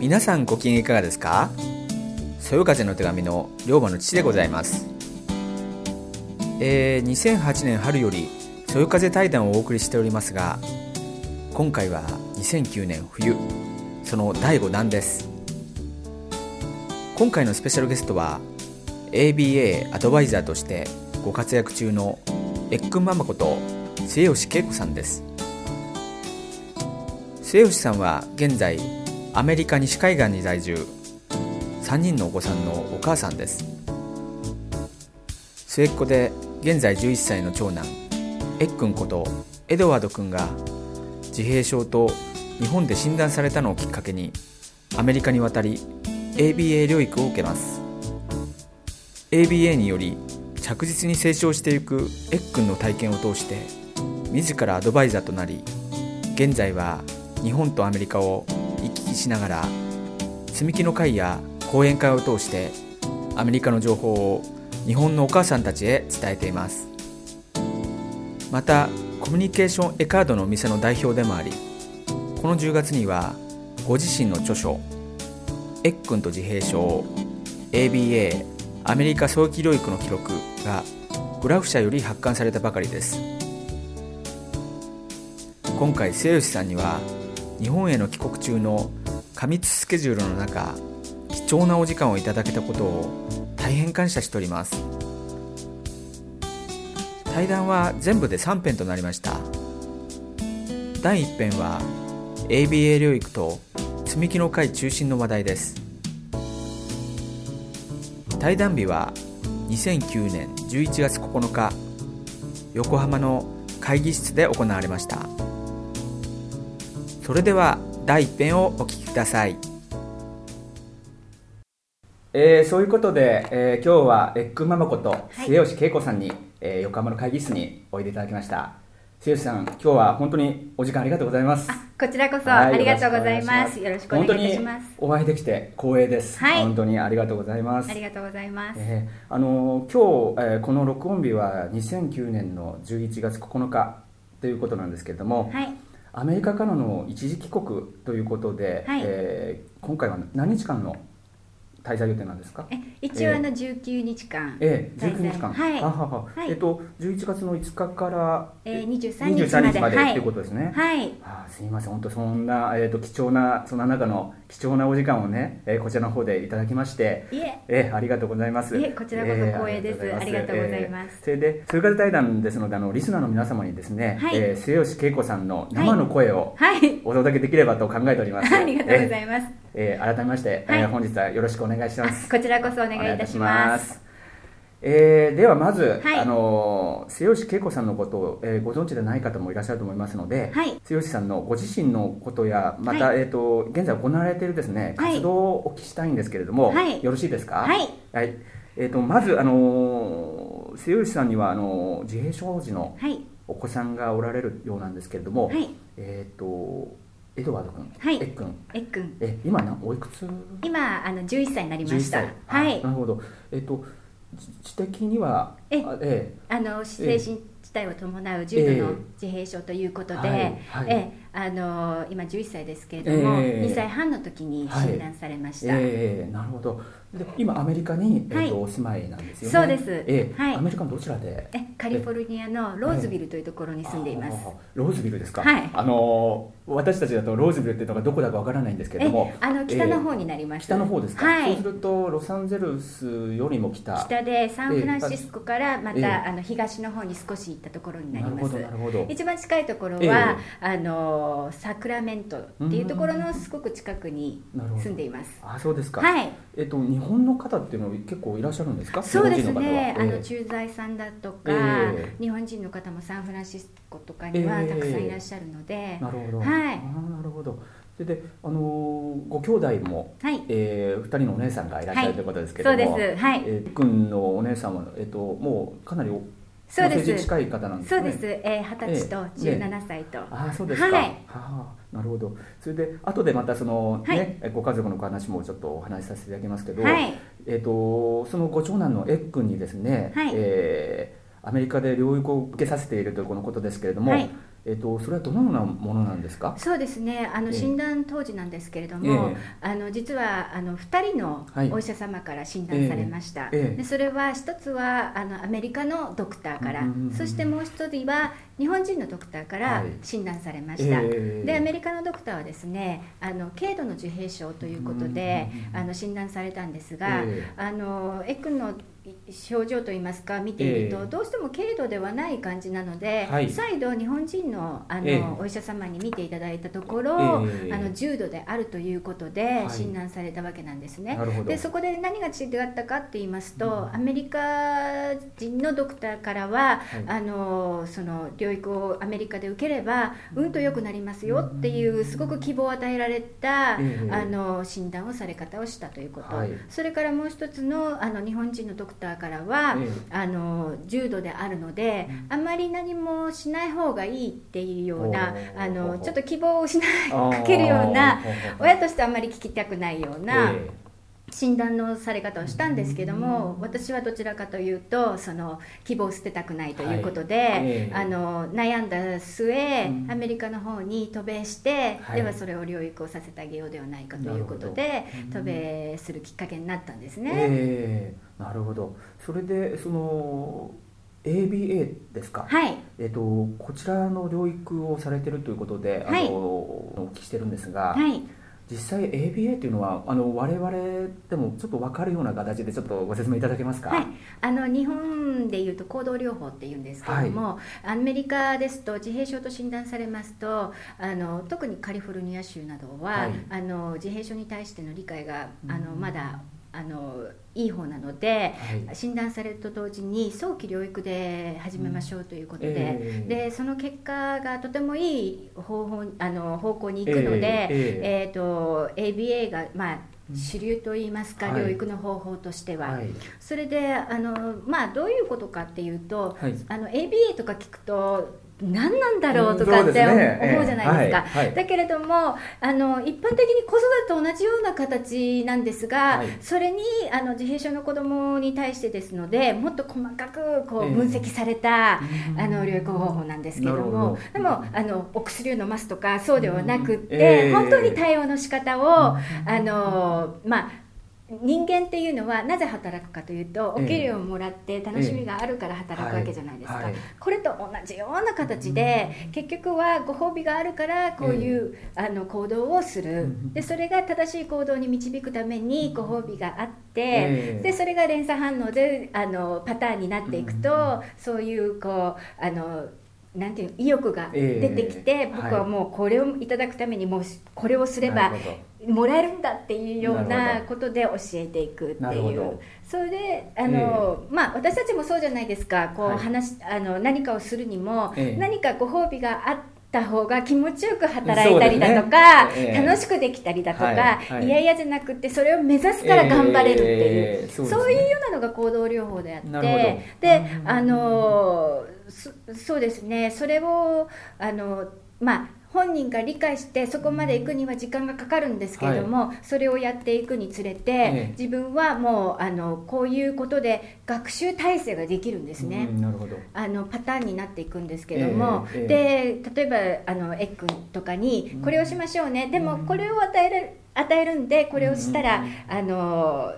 皆さんご機嫌いかがですか？そよ風の手紙の龍馬の父でございます。えー、2008年春よりそよ風対談をお送りしておりますが今回は2009年冬その第5弾です。今回のスペシャルゲストは ABA アドバイザーとしてご活躍中のエックンママこと末吉恵子さんです。末吉さんは現在アメリカ西海岸に在住。3人のお子さんのお母さんです。末っ子で現在11歳の長男エックンことエドワード君が自閉症と日本で診断されたのをきっかけにアメリカに渡り ABA 療育を受けます。ABA により着実に成長していくエックンの体験を通して自らアドバイザーとなり現在は日本とアメリカをしながら積み木の会や講演会を通してアメリカの情報を日本のお母さんたちへ伝えています。またコミュニケーションエカードのお店の代表でもありこの10月にはご自身の著書「エックンと自閉症 ABA アメリカ早期療育の記録」がグラフ社より発刊されたばかりです。今回末吉さんには日本への帰国中の過密スケジュールの中貴重なお時間をいただけたことを大変感謝しております。対談は全部で3編となりました。第1編は ABA 療育と積み木の会中心の話題です。対談日は2009年11月9日横浜の会議室で行われました。それでは第1編をお聞きください。えー、そういうことで、えー、今日はエッグママこと末吉恵子さんに、えー、横浜の会議室においでいただきました。末吉さん今日は本当にお時間ありがとうございます。こちらこそ、はい、ありがとうございます。よろしくお願いします。お会いできて光栄です、はい、本当にありがとうございます。ありがとうございます、えー、あの今日、えー、この録音日は2009年の11月9日ということなんですけれども、はい、アメリカからの一時帰国ということで、はい、えー、今回は何日間の滞在予定なんですか？え一応あの19日間。ええ19日間。はい。はは、は。い、えっと11月の5日から、えー、23日まで。日まで、はい、いうことですね。はい。あすみません。本当そんな、えーと、貴重なその中の貴重なお時間をね、えー、こちらの方でいただきましていえ。えー、ありがとうございます。いえこちらこそ光栄です、えー、ありがとうございます、えー、それでそれから対談ですのであのリスナーの皆様にですね、はい。えー、末吉恵子さんの生の声を、はい、お届けできればと考えております、ありがとうございます、えー、改めまして、はい、えー、本日はよろしくお願いします。こちらこそお願いいたしますえー、ではまず、はい、あの末吉恵子さんのことを、えー、ご存知でない方もいらっしゃると思いますので、はい、末吉さんのご自身のことやまた、はい、えーと、現在行われているですね活動をお聞きしたいんですけれども、よろしいですか？はい、はい。えーと、まず、あの末吉さんにはあの自閉症児のお子さんがおられるようなんですけれども、えっ、ー、とエドワード君、はい、えっくん、えっくん、え今なおいくつ？今あの十一歳になりました。はい。なるほど。えっと知的にはええあの精神自体を伴う重度の自閉症ということで、ええあの今11歳ですけれども、えー、2歳半の時に診断されました、はい、えー、なるほどで今アメリカに、えーと、お住まいなんですよね。そうです、えー、はい、アメリカのどちらで？えカリフォルニアのローズビルというところに住んでいます、ローズビルですか。はい。あの私たちだとローズビルっていうのがどこだかわからないんですけれども。あの北の方になります、北の方ですか、はい、そうするとロサンゼルスよりも北。北でサンフランシスコからまた、あの東の方に少し行ったところになります。なるほど一番近いところは、あの桜メントっていうところのすごく近くに住んでいます。あ、そうですか。はい。えっと日本の方っていうのは結構いらっしゃるんですか？そうですね。あの駐在さんだとか、日本人の方もサンフランシスコとかにはたくさんいらっしゃるので。なるほど。はい。あ、なるほど。であのご兄弟も、はいえー、2人のお姉さんがいらっしゃるということですけれども、そうです、はいえー、君のお姉さんは、えー、ともうかなりそうです。近い方なんですね。そうです、えー、20歳と17歳と、えー。ね、あそうですか、はい、はあ、なるほど。それで後でまたその、ね、はい、ご家族の話もちょっとお話しさせていただきますけど、はい、えーと、そのご長男のエッんにですね、はい、えー、アメリカで療育を受けさせているというこのことですけれども、はい、えーと、それはどのようなものなんですか？そうですね。あの、診断当時なんですけれども、あの実はあの2人のお医者様から診断されました、でそれは一つはあのアメリカのドクターから、そしてもう一人は日本人のドクターから診断されました、はいえ。ー、でアメリカのドクターはですねあの軽度の自閉症ということで、あの診断されたんですが、えー、あのエックの症状といいますか見ていると、どうしても軽度ではない感じなので、はい、再度日本人のあの、えー、お医者様に見ていただいたところ、えー、あの重度であるということで診断されたわけなんですね、はい、でそこで何が違ったかって言いますと、うん、アメリカ人のドクターからは、はい、あのその療育をアメリカで受ければうん。と良くなりますよっていうすごく希望を与えられた、うん、あの診断をされ方をしたということ、それからもう一つのあの日本人のドクターターからは、ええ、あの重度であるので、あまり何もしない方がいいっていうようなあのちょっと希望を失いかけるような親としてあんまり聞きたくないような。診断のされ方をしたんですけども私はどちらかというとその希望を捨てたくないということで、はい。えー、あの悩んだ末、うん、アメリカの方に渡米して、はい、ではそれを療育をさせてあげようではないかということで渡米するきっかけになったんですね。えー、なるほど。それでその ABA ですか、はい。えーと、こちらの療育をされてるということで、あのお聞きしてるんですが、はい実際 ABA っていうのはあの我々でもちょっと分かるような形でちょっとご説明いただけますか、はい、あの日本でいうと行動療法っていうんですけれども、はい、アメリカですと自閉症と診断されますとあの特にカリフォルニア州などは、はい、あの自閉症に対しての理解があのまだあのいい方なので、はい、診断されると同時に早期療育で始めましょうということでうん。えー、でその結果がとてもいい方法あの方向に行くので、えー、えーと ABA が、まあ、主流といいますか、療育の方法としては、はい、それであの、まあ、どういうことかっていうと、はい、あの ABA とか聞くと何なんだろうとかって思うじゃないですか、はいはい、だけれどもあの一般的に子育てと同じような形なんですが、はい、それにあの自閉症の子どもに対してですのでもっと細かくこう分析された、えー、あの療育方法なんですけどもでもあのお薬を飲ますとかそうではなくって、えー、本当に対応の仕方をあのまあ人間っていうのはなぜ働くかというとお給料をもらって楽しみがあるから働くわけじゃないですか、これと同じような形で、結局はご褒美があるからこういう、あの行動をする、でそれが正しい行動に導くためにご褒美があって、でそれが連鎖反応であのパターンになっていくと、そういうこうあのなんていう意欲が出てきて、僕はもうこれをいただくためにもうこれをすればもらえるんだっていうようなことで教えていくっていう。それであの、えー、まあ、私たちもそうじゃないですか。こう話、はい、あの何かをするにも、えー、何かご褒美があった方が気持ちよく働いたりだとか、ね。えー、楽しくできたりだとか、はい。はい、いやいやじゃなくてそれを目指すから頑張れるっていう、そうね、そういうようなのが行動療法であってであのそうですね。それをあのまあ本人が理解してそこまで行くには時間がかかるんですけれども、はい、それをやっていくにつれて、ええ、自分はもうあのこういうことで学習体制ができるんですね、なるほど。あのパターンになっていくんですけども、え、で例えばあのエッくんとかにこれをしましょうね、うん、でもこれを与える与えるんでこれをしたら、うん、あの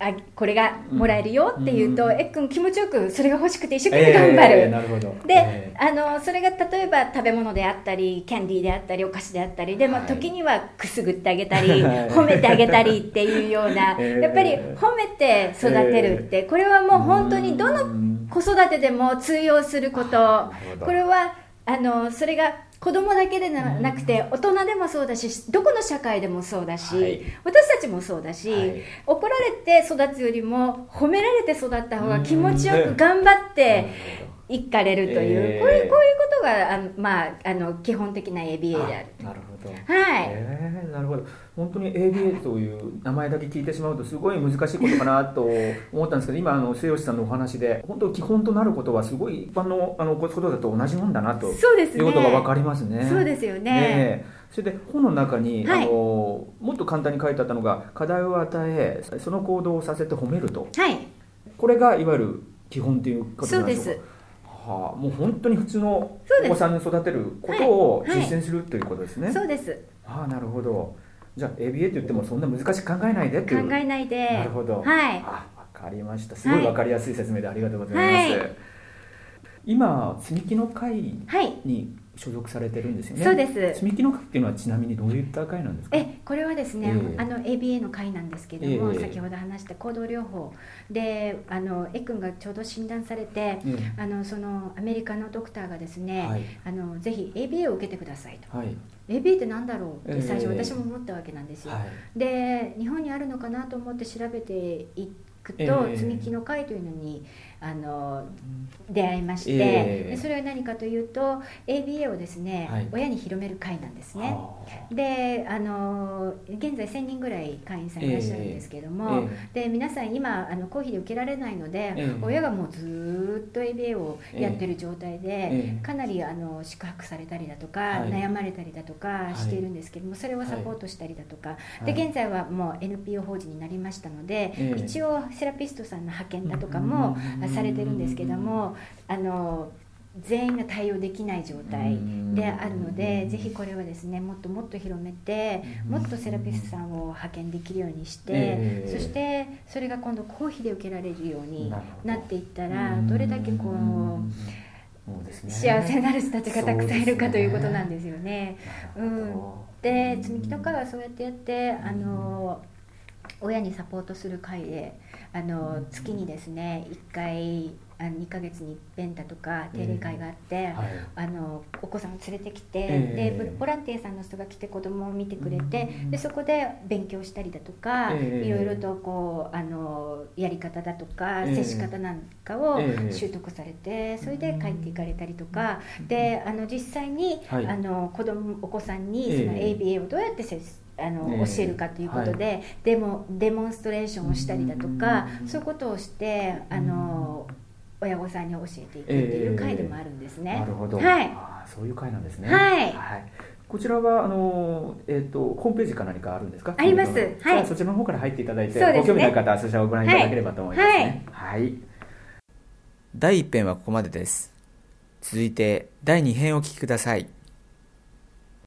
あこれがもらえるよって言うと、うん、えっくん気持ちよくそれが欲しくて一生懸命頑張る、えー、なるほど。で、えー、あのそれが例えば食べ物であったりキャンディーであったりお菓子であったりでも、時にはくすぐってあげたり褒めてあげたりっていうような、えー、やっぱり褒めて育てるってこれはもう本当にどの子育てでも通用すること。これはあのそれが子供だけでなくて大人でもそうだしどこの社会でもそうだし、はい、私たちもそうだし、はい、怒られて育つよりも褒められて育った方が気持ちよく頑張っていかれるという、えー、こういうこういうことがあの、まあ、あの基本的な ABA であるなるほど。はい、えー、なるほど。本当に ABA という名前だけ聞いてしまうとすごい難しいことかなと思ったんですけど今あの末吉さんのお話で本当基本となることはすごい一般のあのことだと同じもんだなとそうです、ね、いうことが分かりますね。そうですよね。ねそれで本の中に、はい、あのもっと簡単に書いてあったのが課題を与えその行動をさせて褒めると、はい、これがいわゆる基本ということなんでしょうか？そうですはあ、もう本当に普通のお子さんに育てることを実践するということですね、そうです。ああなるほど。じゃあ ABA って言ってもそんな難しく考えないでっていう。考えないで。なるほど。はい。あ分かりました。すごい分かりやすい説明でありがとうございます、はい。今積み木の会はい。に所属されてるんですよね。そうです。積み木の会っていうのはちなみにどういった会なんですか？えこれはですね、ええ。あの ABA の会なんですけども、ええ。先ほど話した行動療法。であのエ君がちょうど診断されて、えあのそのアメリカのドクターがですね、はい。あのぜひ ABA を受けてくださいと。はい。ABA ってなんだろう？って最初ええ。私も思ったわけなんですよ、はい。で日本にあるのかなと思って調べていくと、ええ。積み木の会というのにあの出会いまして、ええ。でそれは何かというと ABA をですね、はい。親に広める会なんですね、はあ。であの現在1000人ぐらい会員さんいらっしゃるんですけども、えで皆さん今あの公費で受けられないので、ええ。親がもうずーっと ABA をやってる状態で、ええ。かなりあの宿泊されたりだとか、はい。悩まれたりだとかしているんですけども、それをサポートしたりだとか、で現在はもう NPO 法人になりましたので、ええ。一応セラピストさんの派遣だとかもうんされてるんですけどもあの全員が対応できない状態であるのでぜひこれはですねもっともっと広めてもっとセラピストさんを派遣できるようにして、ええ。そしてそれが今度公費で受けられるようになっていったらどれだけこう。ね。幸せになる人たちがたくさんいるかということなんでですよね。すね。なるほど。で積み木とかはそうやってやってあの親にサポートする会であの月にですね1回あの2ヶ月に一遍だとか定例会があって、はい。あのお子さんを連れてきて、ええ。でボボランティアさんの人が来て子供を見てくれて、うんでそこで勉強したりだとか、ええ。いろいろとこうあのやり方だとか、ええ。接し方なんかをええ。習得されてそれで帰っていかれたりとか、であの実際に、はい。あの子供お子さんにええ。その ABA をどうやって接しあのええ。教えるかということで、デモデモンストレーションをしたりだとか、うんそういうことをしてあの親御さんに教えていくっていう会でもあるんですね。なるほど、はい。あーそういう会なんですね。はい。こちらはあの、えー、とホームページか何かあるんですか？あります。はい。そちらの方から入っていただいて、ね。ご興味のある方はそちらをご覧いただければと思いますね。はい、第1編はここまでです。続いて第2編をお聞きください